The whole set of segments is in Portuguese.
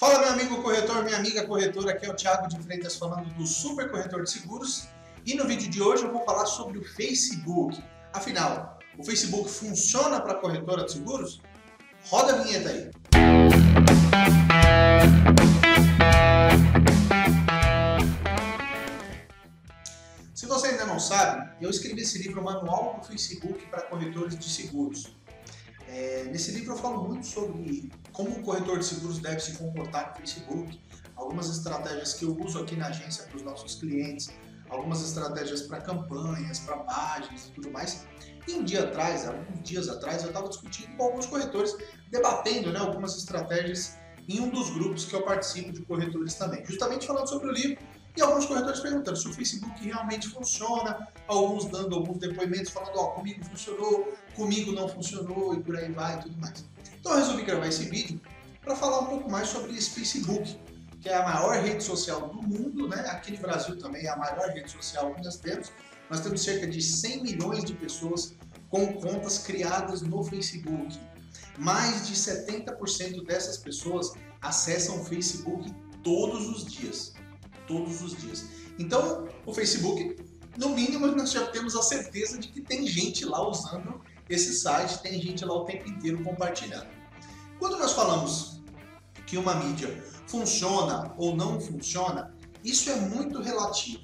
Fala meu amigo corretor, minha amiga corretora, aqui é o Thiago de Freitas falando do Super Corretor de Seguros e no vídeo de hoje eu vou falar sobre o Facebook. Afinal, o Facebook funciona para corretora de seguros? Roda a vinheta aí. Se você ainda não sabe, eu escrevi esse livro Manual do Facebook para Corretores de Seguros. É, nesse livro eu falo muito sobre como o corretor de seguros deve se comportar no Facebook, algumas estratégias que eu uso aqui na agência para os nossos clientes, algumas estratégias para campanhas, para páginas e tudo mais. E um dia atrás, alguns dias atrás, eu estava discutindo com alguns corretores, debatendo né, algumas estratégias em um dos grupos que eu participo de corretores também, justamente falando sobre o livro e alguns corretores perguntando se o Facebook realmente funciona, alguns dando alguns depoimentos falando, ó, oh, comigo funcionou, comigo não funcionou e por aí vai e tudo mais. Então eu resolvi gravar esse vídeo para falar um pouco mais sobre esse Facebook, que é a maior rede social do mundo, né? Aqui no Brasil também é a maior rede social que nós temos. Nós temos cerca de 100 milhões de pessoas com contas criadas no Facebook. Mais de 70% dessas pessoas acessam o Facebook todos os dias todos os dias. Então, o Facebook, no mínimo, nós já temos a certeza de que tem gente lá usando esse site, tem gente lá o tempo inteiro compartilhando. Quando nós falamos que uma mídia funciona ou não funciona, isso é muito relativo.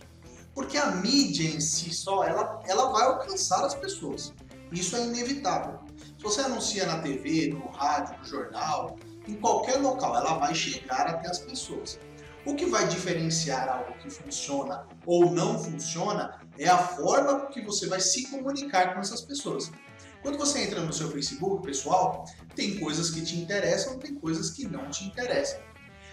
Porque a mídia em si só, ela, ela vai alcançar as pessoas. Isso é inevitável. Se você anuncia na TV, no rádio, no jornal, em qualquer local, ela vai chegar até as pessoas. O que vai diferenciar algo que funciona ou não funciona é a forma que você vai se comunicar com essas pessoas. Quando você entra no seu Facebook pessoal, tem coisas que te interessam, tem coisas que não te interessam.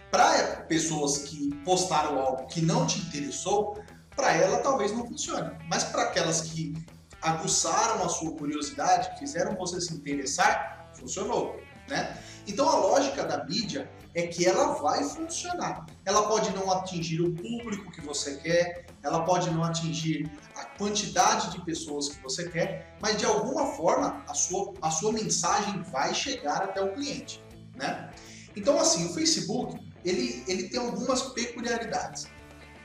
Para pessoas que postaram algo que não te interessou, para ela talvez não funcione. Mas para aquelas que aguçaram a sua curiosidade, fizeram você se interessar, funcionou, né? Então a lógica da mídia é que ela vai funcionar. Ela pode não atingir o público que você quer, ela pode não atingir a quantidade de pessoas que você quer, mas de alguma forma a sua, a sua mensagem vai chegar até o cliente, né? Então assim, o Facebook, ele, ele tem algumas peculiaridades.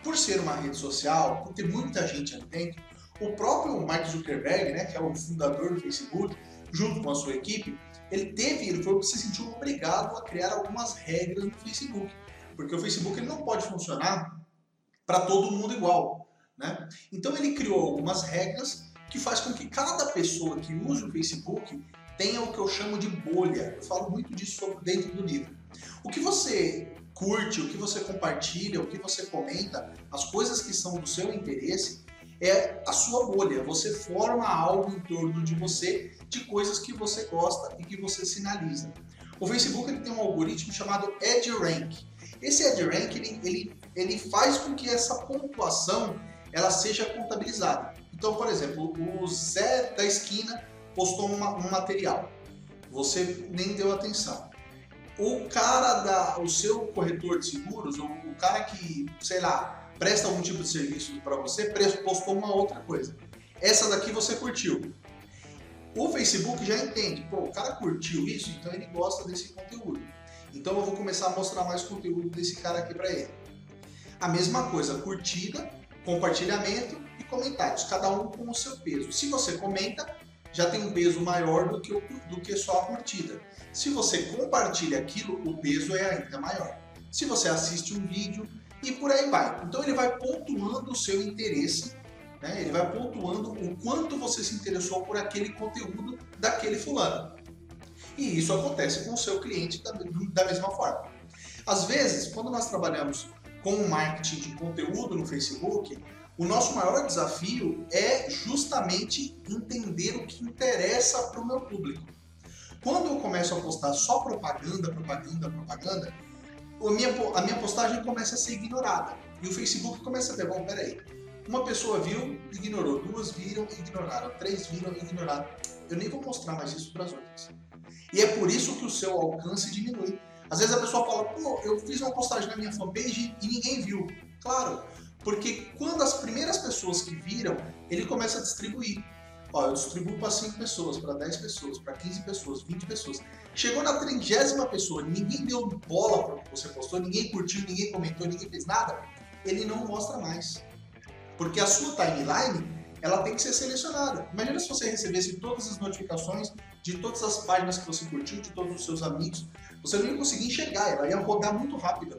Por ser uma rede social, por ter muita gente ali dentro, o próprio Mark Zuckerberg, né, que é o fundador do Facebook, junto com a sua equipe, ele teve, ele foi, se sentiu obrigado a criar algumas regras no Facebook, porque o Facebook ele não pode funcionar para todo mundo igual, né? Então ele criou algumas regras que faz com que cada pessoa que usa o Facebook tenha o que eu chamo de bolha. Eu falo muito disso dentro do livro. O que você curte, o que você compartilha, o que você comenta, as coisas que são do seu interesse, é a sua bolha. Você forma algo em torno de você, de coisas que você gosta e que você sinaliza. O Facebook ele tem um algoritmo chamado EdgeRank. Esse EdgeRank ele, ele, ele faz com que essa pontuação ela seja contabilizada. Então, por exemplo, o Zé da esquina postou uma, um material, você nem deu atenção. O cara da, o seu corretor de seguros, o, o cara que, sei lá, presta algum tipo de serviço para você, postou uma outra coisa. Essa daqui você curtiu. O Facebook já entende, pô, o cara curtiu isso, então ele gosta desse conteúdo. Então eu vou começar a mostrar mais conteúdo desse cara aqui para ele. A mesma coisa, curtida, compartilhamento e comentários, cada um com o seu peso. Se você comenta, já tem um peso maior do que, o, do que só a curtida. Se você compartilha aquilo, o peso é ainda maior. Se você assiste um vídeo, e por aí vai. Então ele vai pontuando o seu interesse, né? ele vai pontuando o quanto você se interessou por aquele conteúdo daquele fulano. E isso acontece com o seu cliente da, da mesma forma. Às vezes, quando nós trabalhamos com o marketing de conteúdo no Facebook, o nosso maior desafio é justamente entender o que interessa para o meu público. Quando eu começo a postar só propaganda, propaganda, propaganda, a minha, a minha postagem começa a ser ignorada. E o Facebook começa a ver, bom, peraí, uma pessoa viu, ignorou, duas viram, ignoraram, três viram, ignoraram. Eu nem vou mostrar mais isso para as outras. E é por isso que o seu alcance diminui. Às vezes a pessoa fala, pô, eu fiz uma postagem na minha fanpage e ninguém viu. Claro, porque quando as primeiras pessoas que viram, ele começa a distribuir. Ó, eu distribuo para 5 pessoas, para 10 pessoas, para 15 pessoas, 20 pessoas. Chegou na trigésima pessoa, ninguém deu bola para o que você postou, ninguém curtiu, ninguém comentou, ninguém fez nada, ele não mostra mais. Porque a sua timeline, ela tem que ser selecionada. Imagina se você recebesse todas as notificações de todas as páginas que você curtiu, de todos os seus amigos, você não ia conseguir enxergar, ela ia rodar muito rápido.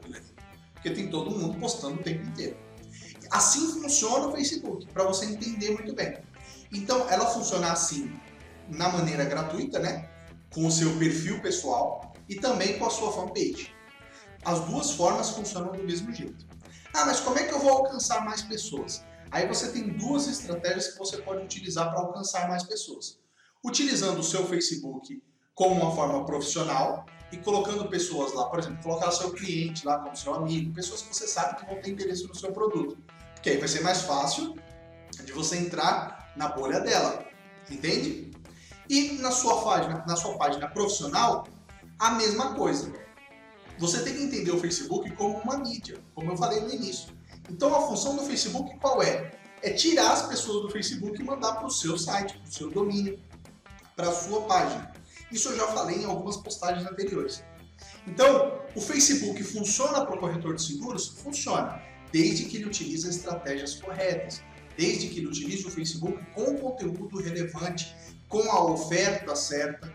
Porque tem todo mundo postando o tempo inteiro. Assim funciona o Facebook, para você entender muito bem. Então, ela funciona assim, na maneira gratuita, né? Com o seu perfil pessoal e também com a sua fanpage. As duas formas funcionam do mesmo jeito. Ah, mas como é que eu vou alcançar mais pessoas? Aí você tem duas estratégias que você pode utilizar para alcançar mais pessoas. Utilizando o seu Facebook como uma forma profissional e colocando pessoas lá, por exemplo, colocar seu cliente lá como seu amigo, pessoas que você sabe que vão ter interesse no seu produto. Porque aí vai ser mais fácil de você entrar na bolha dela, entende? E na sua página, na sua página profissional, a mesma coisa. Você tem que entender o Facebook como uma mídia, como eu falei no início. Então a função do Facebook qual é? É tirar as pessoas do Facebook e mandar para o seu site, para o seu domínio, para a sua página. Isso eu já falei em algumas postagens anteriores. Então, o Facebook funciona para o corretor de seguros? Funciona, desde que ele utilize estratégias corretas, desde que ele utilize o Facebook com conteúdo relevante, com a oferta certa.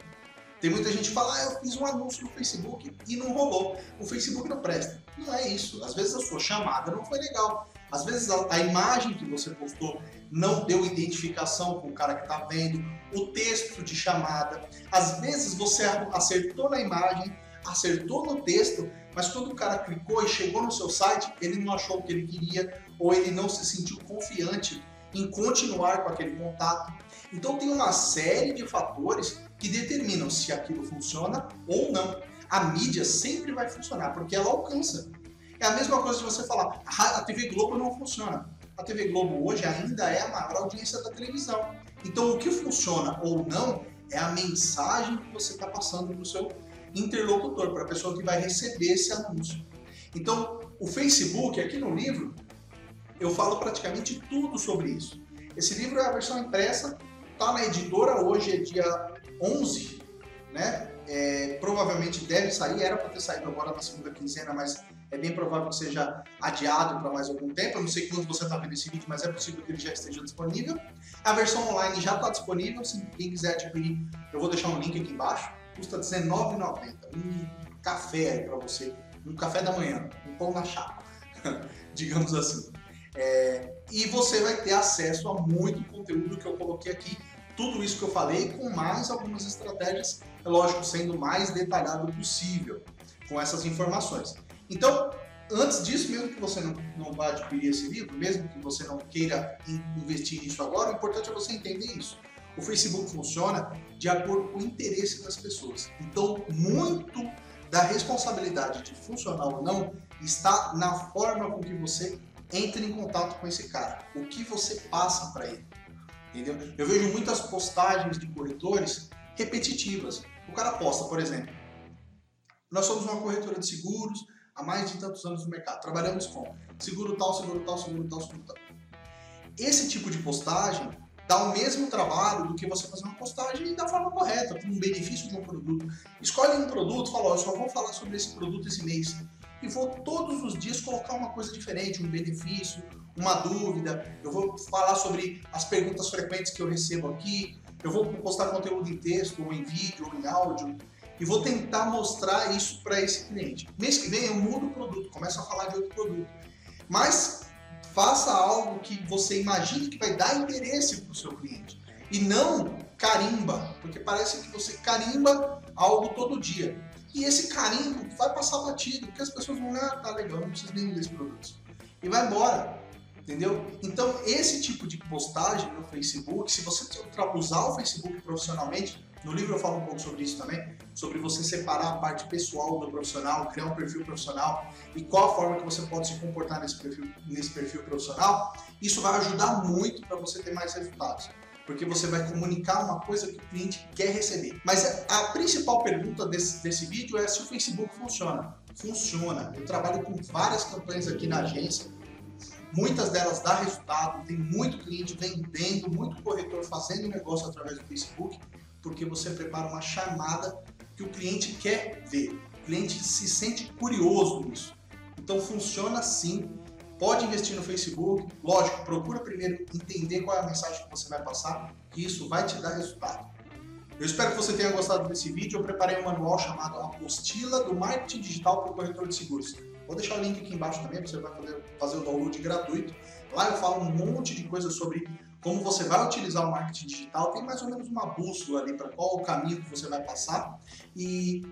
Tem muita gente que fala, ah, eu fiz um anúncio no Facebook e não rolou. O Facebook não presta. Não é isso. Às vezes a sua chamada não foi legal. Às vezes a, a imagem que você postou não deu identificação com o cara que está vendo, o texto de chamada. Às vezes você acertou na imagem, acertou no texto, mas quando o cara clicou e chegou no seu site, ele não achou o que ele queria ou ele não se sentiu confiante em continuar com aquele contato. Então tem uma série de fatores que determinam se aquilo funciona ou não. A mídia sempre vai funcionar porque ela alcança. É a mesma coisa de você falar, a TV Globo não funciona. A TV Globo hoje ainda é a maior audiência da televisão. Então o que funciona ou não é a mensagem que você está passando para o seu interlocutor, para a pessoa que vai receber esse anúncio. Então, o Facebook, aqui no livro, eu falo praticamente tudo sobre isso. Esse livro é a versão impressa, está na editora, hoje é dia 11, né? É, provavelmente deve sair, era para ter saído agora na segunda quinzena, mas é bem provável que seja adiado para mais algum tempo. Eu não sei quando você está vendo esse vídeo, mas é possível que ele já esteja disponível. A versão online já está disponível, se quem quiser adquirir, eu vou deixar um link aqui embaixo. Custa R$19,90. Um café para você, um café da manhã, um pão na chapa, digamos assim. É, e você vai ter acesso a muito conteúdo que eu coloquei aqui, tudo isso que eu falei, com mais algumas estratégias, é lógico, sendo mais detalhado possível com essas informações. Então, antes disso, mesmo que você não, não vá adquirir esse livro, mesmo que você não queira investir nisso agora, o importante é você entender isso. O Facebook funciona de acordo com o interesse das pessoas. Então, muito da responsabilidade de funcionar ou não está na forma com que você entra em contato com esse cara, o que você passa para ele. Entendeu? Eu vejo muitas postagens de corretores repetitivas. O cara posta, por exemplo, nós somos uma corretora de seguros, há mais de tantos anos no mercado. Trabalhamos com seguro tal, seguro tal, seguro tal, seguro tal. Esse tipo de postagem dá o mesmo trabalho do que você fazer uma postagem da forma correta, com um benefício de um produto. Escolhe um produto, fala, eu só vou falar sobre esse produto esse mês. E vou todos os dias colocar uma coisa diferente, um benefício, uma dúvida. Eu vou falar sobre as perguntas frequentes que eu recebo aqui. Eu vou postar conteúdo em texto, ou em vídeo, ou em áudio e vou tentar mostrar isso para esse cliente. Mês que vem eu mudo o produto, começo a falar de outro produto. Mas faça algo que você imagine que vai dar interesse para o seu cliente. E não carimba, porque parece que você carimba algo todo dia. E esse carimbo vai passar batido, porque as pessoas vão, ah, tá legal, não preciso nem desse produto. E vai embora, entendeu? Então, esse tipo de postagem no Facebook, se você usar o Facebook profissionalmente, no livro eu falo um pouco sobre isso também, sobre você separar a parte pessoal do profissional, criar um perfil profissional e qual a forma que você pode se comportar nesse perfil, nesse perfil profissional. Isso vai ajudar muito para você ter mais resultados porque você vai comunicar uma coisa que o cliente quer receber. Mas a principal pergunta desse, desse vídeo é se o Facebook funciona. Funciona. Eu trabalho com várias campanhas aqui na agência Muitas delas dá resultado, tem muito cliente vendendo, muito corretor fazendo negócio através do Facebook, porque você prepara uma chamada que o cliente quer ver. O cliente se sente curioso nisso. Então funciona assim. Pode investir no Facebook, lógico, procura primeiro entender qual é a mensagem que você vai passar, que isso vai te dar resultado. Eu espero que você tenha gostado desse vídeo. Eu preparei um manual chamado Apostila do Marketing Digital para o Corretor de Seguros. Vou deixar o link aqui embaixo também, você vai poder fazer o download gratuito. Lá eu falo um monte de coisas sobre como você vai utilizar o marketing digital. Tem mais ou menos uma bússola ali para qual o caminho que você vai passar. E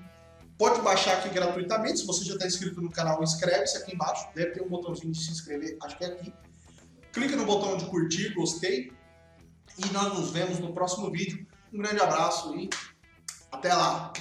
pode baixar aqui gratuitamente. Se você já está inscrito no canal, inscreve-se aqui embaixo. Deve ter um botãozinho de se inscrever, acho que é aqui. Clique no botão de curtir, gostei. E nós nos vemos no próximo vídeo. Um grande abraço e até lá!